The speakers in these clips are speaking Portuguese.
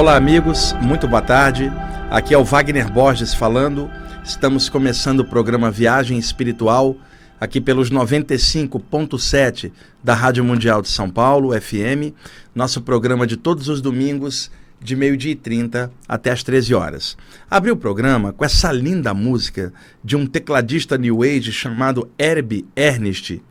Olá, amigos, muito boa tarde. Aqui é o Wagner Borges falando. Estamos começando o programa Viagem Espiritual aqui pelos 95.7 da Rádio Mundial de São Paulo, FM. Nosso programa de todos os domingos, de meio-dia e 30 até as 13 horas. Abri o programa com essa linda música de um tecladista New Age chamado Herbie Ernest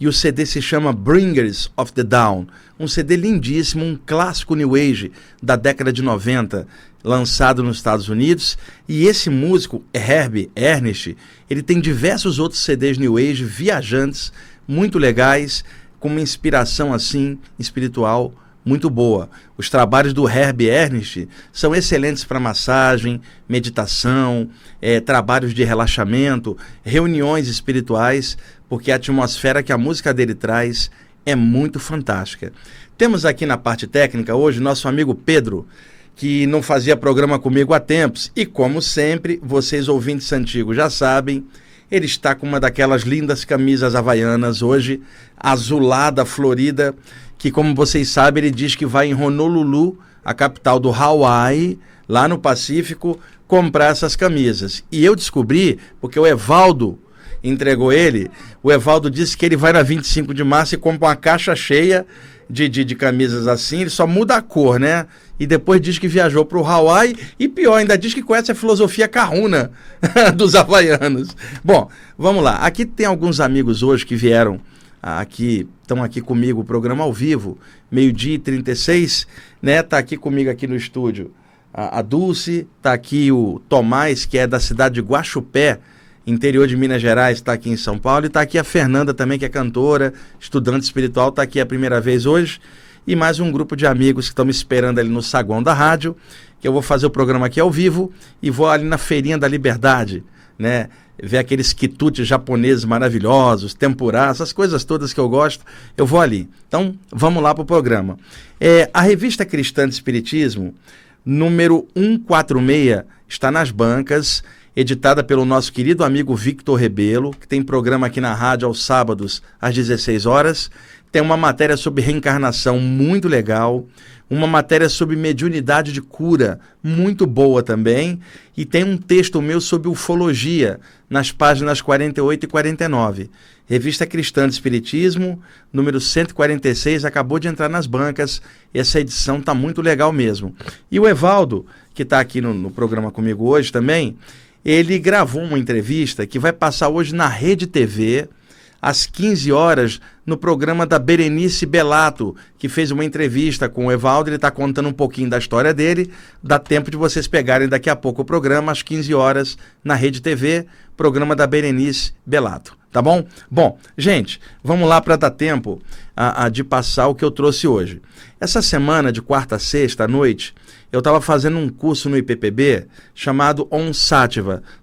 e o CD se chama Bringers of the Dawn, um CD lindíssimo, um clássico New Age da década de 90, lançado nos Estados Unidos. E esse músico, Herbie Ernest, ele tem diversos outros CDs New Age viajantes, muito legais, com uma inspiração assim espiritual muito boa. Os trabalhos do Herbie Ernest são excelentes para massagem, meditação, é, trabalhos de relaxamento, reuniões espirituais porque a atmosfera que a música dele traz é muito fantástica. Temos aqui na parte técnica hoje nosso amigo Pedro, que não fazia programa comigo há tempos, e como sempre, vocês ouvintes antigos já sabem, ele está com uma daquelas lindas camisas havaianas hoje, azulada, florida, que como vocês sabem, ele diz que vai em Honolulu, a capital do Hawaii, lá no Pacífico, comprar essas camisas. E eu descobri, porque o Evaldo, entregou ele, o Evaldo disse que ele vai na 25 de março e compra uma caixa cheia de, de, de camisas assim, ele só muda a cor, né? E depois diz que viajou para o Hawaii e pior, ainda diz que conhece a filosofia carruna dos havaianos. Bom, vamos lá. Aqui tem alguns amigos hoje que vieram aqui, estão aqui comigo, o programa ao vivo, meio-dia e 36, né? Tá aqui comigo aqui no estúdio a, a Dulce, tá aqui o Tomás, que é da cidade de Guaxupé, interior de Minas Gerais, está aqui em São Paulo. E está aqui a Fernanda também, que é cantora, estudante espiritual, está aqui a primeira vez hoje. E mais um grupo de amigos que estão me esperando ali no saguão da rádio, que eu vou fazer o programa aqui ao vivo e vou ali na Feirinha da Liberdade, né? Ver aqueles quitutes japoneses maravilhosos, tempurá, essas coisas todas que eu gosto, eu vou ali. Então, vamos lá para o programa. É, a revista Cristã de Espiritismo, número 146, está nas bancas editada pelo nosso querido amigo Victor Rebelo, que tem programa aqui na rádio aos sábados às 16 horas. Tem uma matéria sobre reencarnação muito legal, uma matéria sobre mediunidade de cura muito boa também, e tem um texto meu sobre ufologia nas páginas 48 e 49. Revista Cristã de Espiritismo, número 146, acabou de entrar nas bancas. Essa edição está muito legal mesmo. E o Evaldo, que está aqui no, no programa comigo hoje também, ele gravou uma entrevista que vai passar hoje na Rede TV, às 15 horas, no programa da Berenice Belato, que fez uma entrevista com o Evaldo. Ele está contando um pouquinho da história dele. Dá tempo de vocês pegarem daqui a pouco o programa, às 15 horas, na Rede TV, programa da Berenice Belato. Tá bom? Bom, gente, vamos lá para dar tempo a, a, de passar o que eu trouxe hoje. Essa semana, de quarta a sexta à noite, eu estava fazendo um curso no IPPB chamado On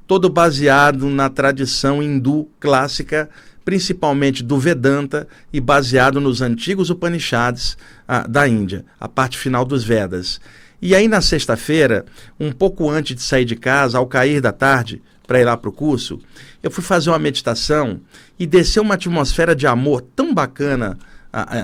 todo baseado na tradição hindu clássica, principalmente do Vedanta e baseado nos antigos Upanishads ah, da Índia, a parte final dos Vedas. E aí, na sexta-feira, um pouco antes de sair de casa, ao cair da tarde, para ir lá para o curso, eu fui fazer uma meditação e desceu uma atmosfera de amor tão bacana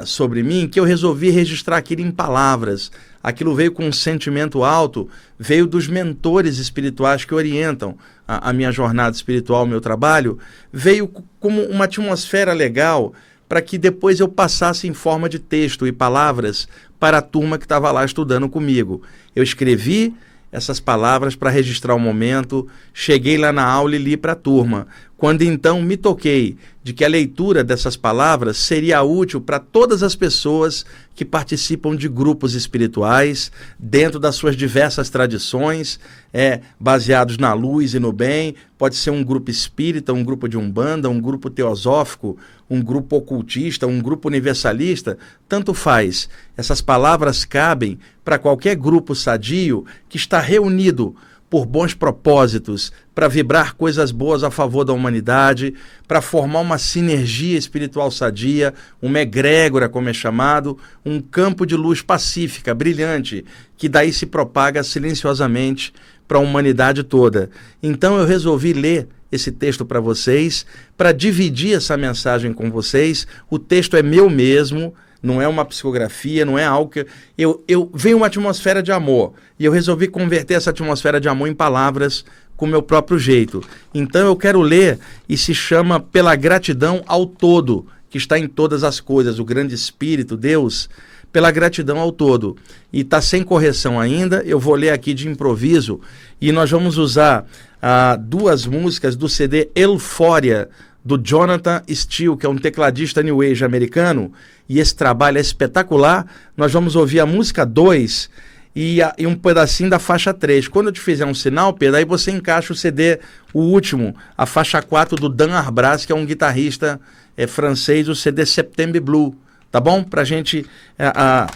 sobre mim que eu resolvi registrar aquilo em palavras aquilo veio com um sentimento alto, veio dos mentores espirituais que orientam a, a minha jornada espiritual, o meu trabalho, veio como uma atmosfera legal para que depois eu passasse em forma de texto e palavras para a turma que estava lá estudando comigo. Eu escrevi essas palavras para registrar o momento, cheguei lá na aula e li para a turma. Quando então me toquei de que a leitura dessas palavras seria útil para todas as pessoas que participam de grupos espirituais, dentro das suas diversas tradições, é, baseados na luz e no bem. Pode ser um grupo espírita, um grupo de umbanda, um grupo teosófico, um grupo ocultista, um grupo universalista, tanto faz. Essas palavras cabem para qualquer grupo sadio que está reunido por bons propósitos, para vibrar coisas boas a favor da humanidade, para formar uma sinergia espiritual sadia, uma egrégora, como é chamado, um campo de luz pacífica, brilhante, que daí se propaga silenciosamente para a humanidade toda. Então eu resolvi ler esse texto para vocês, para dividir essa mensagem com vocês. O texto é meu mesmo não é uma psicografia, não é algo que. Eu, eu venho uma atmosfera de amor e eu resolvi converter essa atmosfera de amor em palavras com o meu próprio jeito. Então eu quero ler e se chama Pela Gratidão ao Todo, que está em todas as coisas, o grande Espírito, Deus, pela gratidão ao todo. E está sem correção ainda, eu vou ler aqui de improviso e nós vamos usar ah, duas músicas do CD Eufória do Jonathan Steele, que é um tecladista New Age americano, e esse trabalho é espetacular. Nós vamos ouvir a música 2 e, e, um pedacinho da faixa 3. Quando eu te fizer um sinal, Pedro, aí você encaixa o CD, o último, a faixa 4 do Dan Arbras, que é um guitarrista é, francês, o CD September Blue. Tá bom? Pra gente é, a,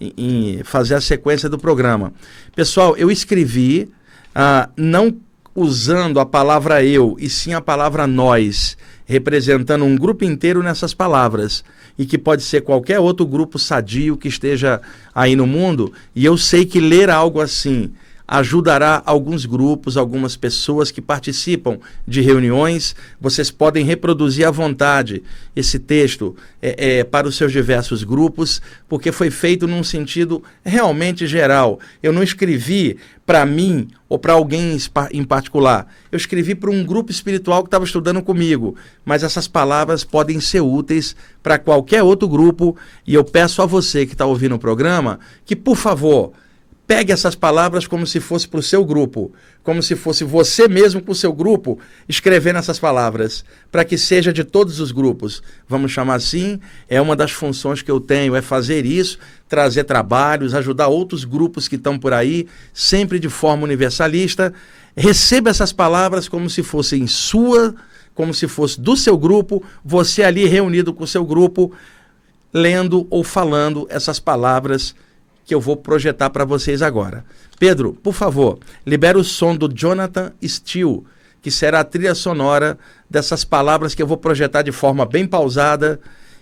em, fazer a sequência do programa. Pessoal, eu escrevi, uh, não usando a palavra eu, e sim a palavra nós, representando um grupo inteiro nessas palavras, e que pode ser qualquer outro grupo sadio que esteja aí no mundo, e eu sei que ler algo assim ajudará alguns grupos, algumas pessoas que participam de reuniões. Vocês podem reproduzir à vontade esse texto é, é, para os seus diversos grupos, porque foi feito num sentido realmente geral. Eu não escrevi para mim ou para alguém em particular. Eu escrevi para um grupo espiritual que estava estudando comigo, mas essas palavras podem ser úteis para qualquer outro grupo e eu peço a você que está ouvindo o programa que, por favor, Pegue essas palavras como se fosse para o seu grupo, como se fosse você mesmo com o seu grupo escrevendo essas palavras, para que seja de todos os grupos. Vamos chamar assim, é uma das funções que eu tenho, é fazer isso, trazer trabalhos, ajudar outros grupos que estão por aí, sempre de forma universalista. Receba essas palavras como se fossem sua, como se fosse do seu grupo, você ali reunido com o seu grupo, lendo ou falando essas palavras que eu vou projetar para vocês agora. Pedro, por favor, libera o som do Jonathan Steele, que será a trilha sonora dessas palavras que eu vou projetar de forma bem pausada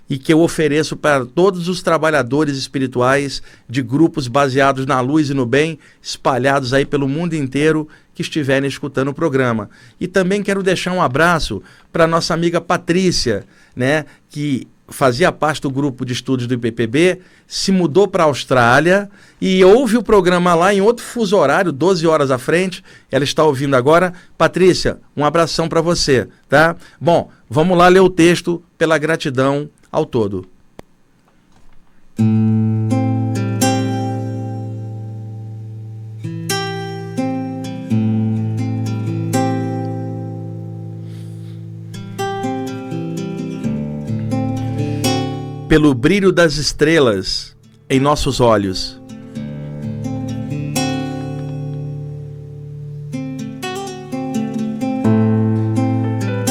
e que eu ofereço para todos os trabalhadores espirituais de grupos baseados na luz e no bem, espalhados aí pelo mundo inteiro que estiverem escutando o programa. E também quero deixar um abraço para nossa amiga Patrícia, né, que fazia parte do grupo de estudos do IPPB, se mudou para a Austrália e ouve o programa lá em outro fuso horário, 12 horas à frente. Ela está ouvindo agora. Patrícia, um abração para você, tá? Bom, vamos lá ler o texto pela gratidão ao todo. Pelo brilho das estrelas em nossos olhos.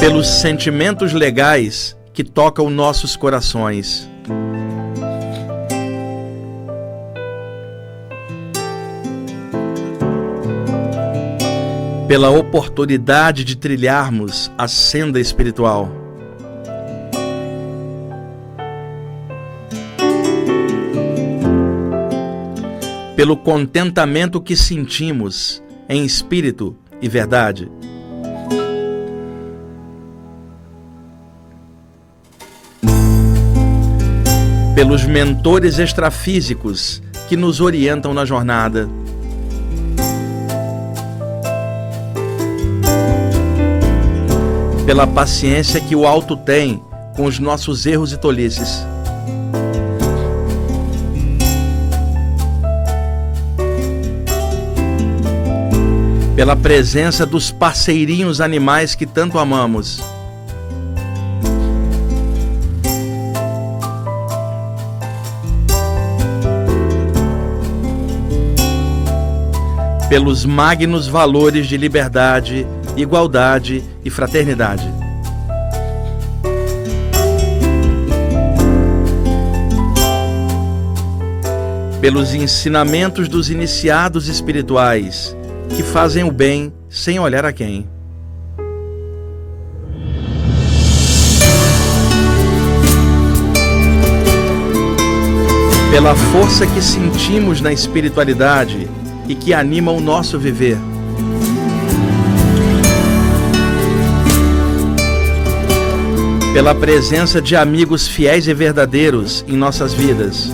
Pelos sentimentos legais que tocam nossos corações. Pela oportunidade de trilharmos a senda espiritual. Pelo contentamento que sentimos em espírito e verdade. Pelos mentores extrafísicos que nos orientam na jornada. Pela paciência que o alto tem com os nossos erros e tolices. Pela presença dos parceirinhos animais que tanto amamos. Pelos magnos valores de liberdade, igualdade e fraternidade. Pelos ensinamentos dos iniciados espirituais que fazem o bem sem olhar a quem. Pela força que sentimos na espiritualidade e que anima o nosso viver. Pela presença de amigos fiéis e verdadeiros em nossas vidas.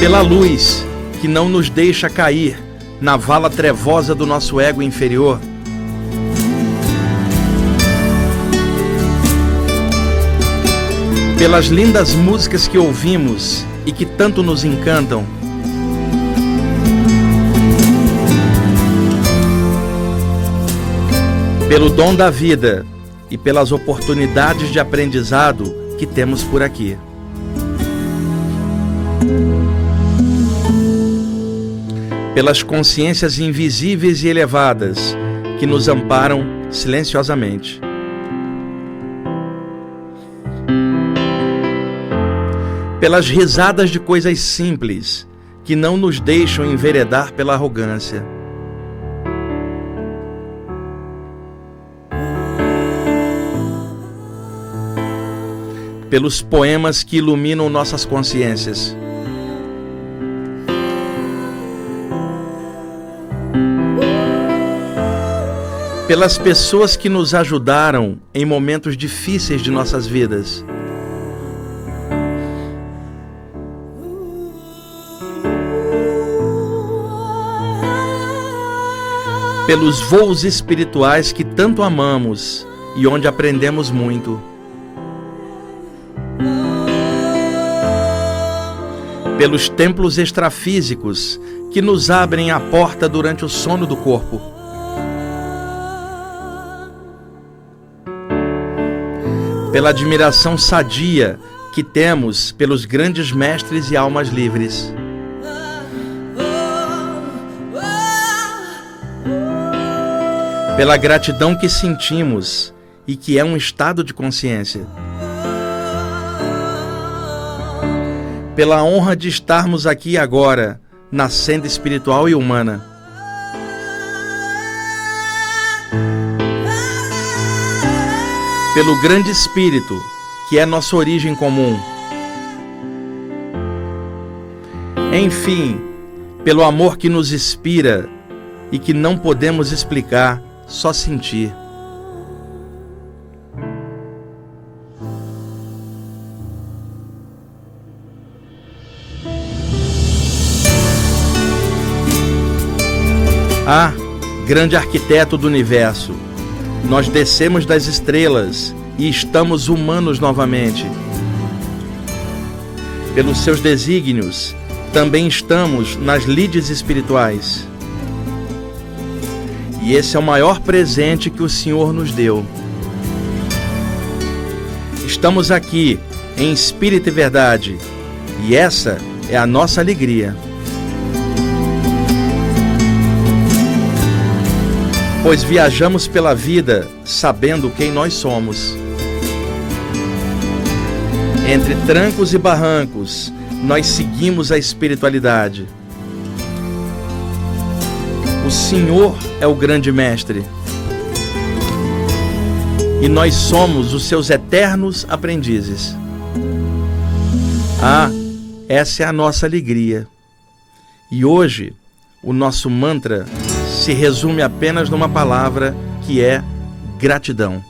Pela luz que não nos deixa cair na vala trevosa do nosso ego inferior. Pelas lindas músicas que ouvimos e que tanto nos encantam. Pelo dom da vida e pelas oportunidades de aprendizado que temos por aqui. Pelas consciências invisíveis e elevadas que nos amparam silenciosamente. Pelas risadas de coisas simples que não nos deixam enveredar pela arrogância. Pelos poemas que iluminam nossas consciências pelas pessoas que nos ajudaram em momentos difíceis de nossas vidas. Pelos voos espirituais que tanto amamos e onde aprendemos muito. Pelos templos extrafísicos que nos abrem a porta durante o sono do corpo pela admiração sadia que temos pelos grandes mestres e almas livres. Pela gratidão que sentimos e que é um estado de consciência. Pela honra de estarmos aqui agora, na senda espiritual e humana pelo grande Espírito, que é nossa origem comum. Enfim, pelo amor que nos inspira e que não podemos explicar, só sentir. Ah, grande arquiteto do universo nós descemos das estrelas e estamos humanos novamente. Pelos seus desígnios, também estamos nas lides espirituais. E esse é o maior presente que o Senhor nos deu. Estamos aqui em espírito e verdade, e essa é a nossa alegria. Pois viajamos pela vida sabendo quem nós somos. Entre trancos e barrancos, nós seguimos a espiritualidade. O Senhor é o grande mestre. E nós somos os seus eternos aprendizes. Ah, essa é a nossa alegria. E hoje, o nosso mantra se resume apenas numa palavra que é gratidão.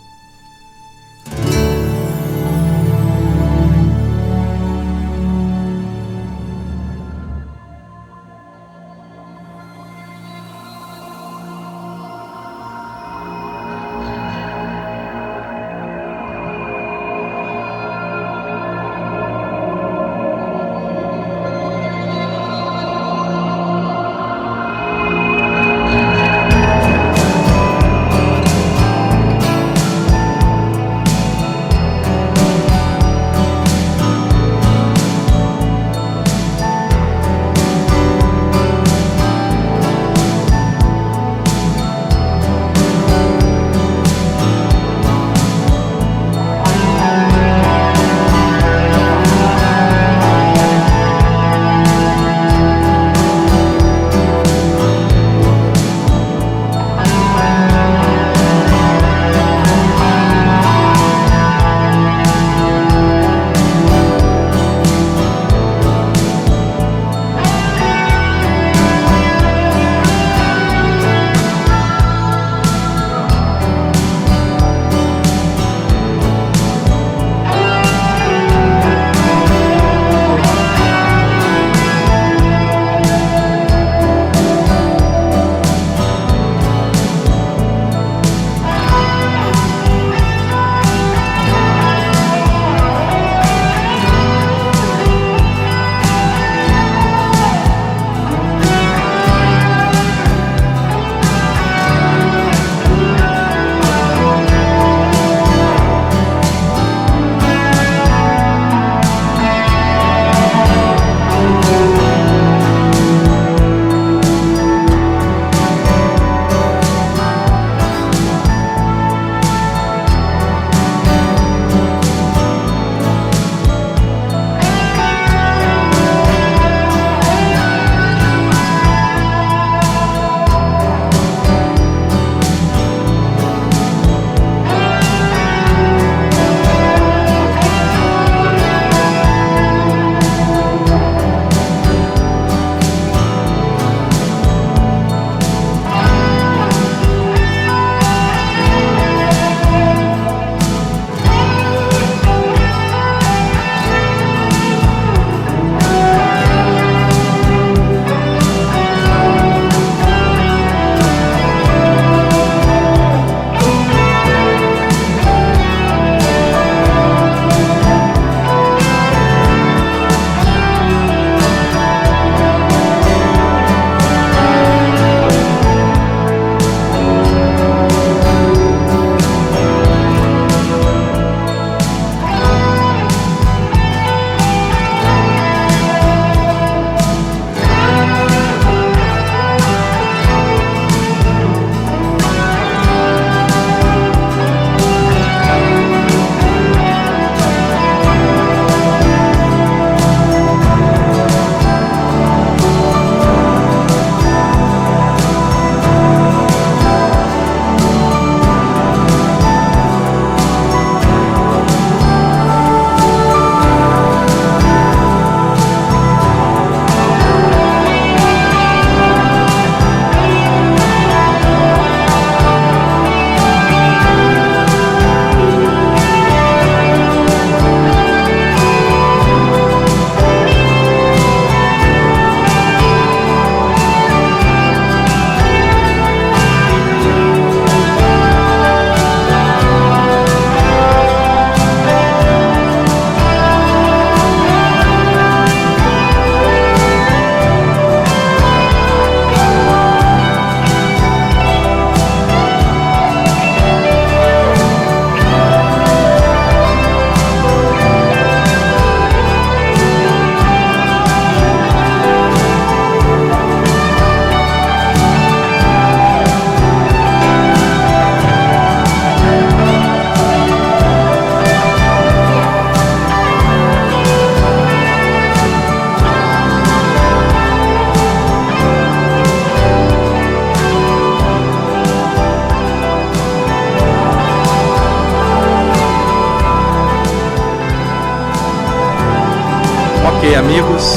Amigos,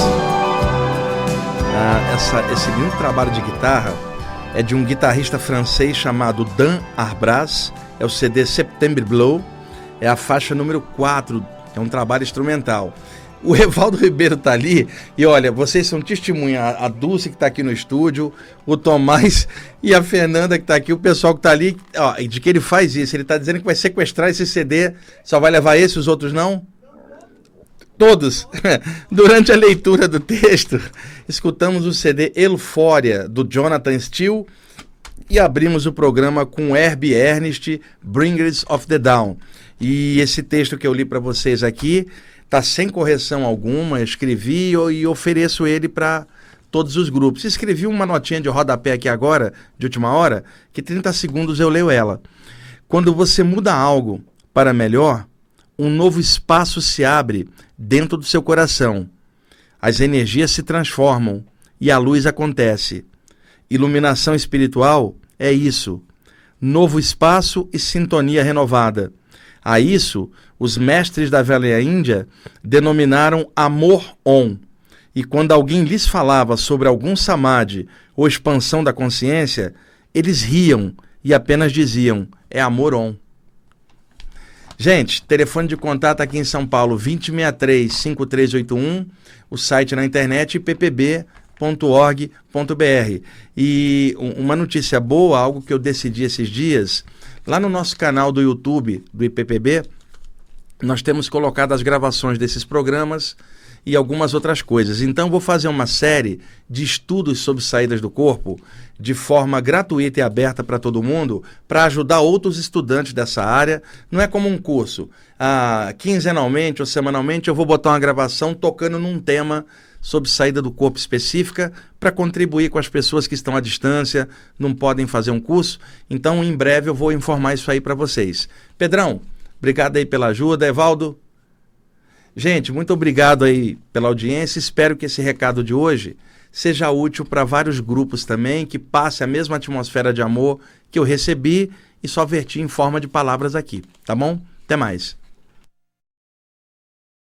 ah, essa, esse lindo trabalho de guitarra é de um guitarrista francês chamado Dan Arbras. É o CD September Blow. É a faixa número 4. É um trabalho instrumental. O Evaldo Ribeiro tá ali e olha, vocês são testemunha, a Dulce que tá aqui no estúdio, o Tomás e a Fernanda que tá aqui, o pessoal que tá ali, ó, de que ele faz isso, ele tá dizendo que vai sequestrar esse CD, só vai levar esse, os outros não? Todos. Durante a leitura do texto, escutamos o CD Eufória, do Jonathan Steele, e abrimos o programa com Herbie Ernest, Bringers of the Down. E esse texto que eu li para vocês aqui está sem correção alguma, escrevi e ofereço ele para todos os grupos. Escrevi uma notinha de rodapé aqui agora, de última hora, que 30 segundos eu leio ela. Quando você muda algo para melhor, um novo espaço se abre dentro do seu coração. As energias se transformam e a luz acontece. Iluminação espiritual é isso. Novo espaço e sintonia renovada. A isso, os mestres da velha Índia denominaram amor on. E quando alguém lhes falava sobre algum samadhi ou expansão da consciência, eles riam e apenas diziam: é amor on. Gente, telefone de contato aqui em São Paulo, 2063-5381, o site na internet ppb.org.br. E uma notícia boa, algo que eu decidi esses dias, lá no nosso canal do YouTube do IPPB, nós temos colocado as gravações desses programas e algumas outras coisas. Então, vou fazer uma série de estudos sobre saídas do corpo de forma gratuita e aberta para todo mundo, para ajudar outros estudantes dessa área. Não é como um curso. Ah, quinzenalmente ou semanalmente eu vou botar uma gravação tocando num tema sobre saída do corpo específica para contribuir com as pessoas que estão à distância, não podem fazer um curso. Então, em breve eu vou informar isso aí para vocês. Pedrão, obrigado aí pela ajuda. Evaldo, Gente, muito obrigado aí pela audiência. Espero que esse recado de hoje seja útil para vários grupos também, que passe a mesma atmosfera de amor que eu recebi e só verti em forma de palavras aqui, tá bom? Até mais.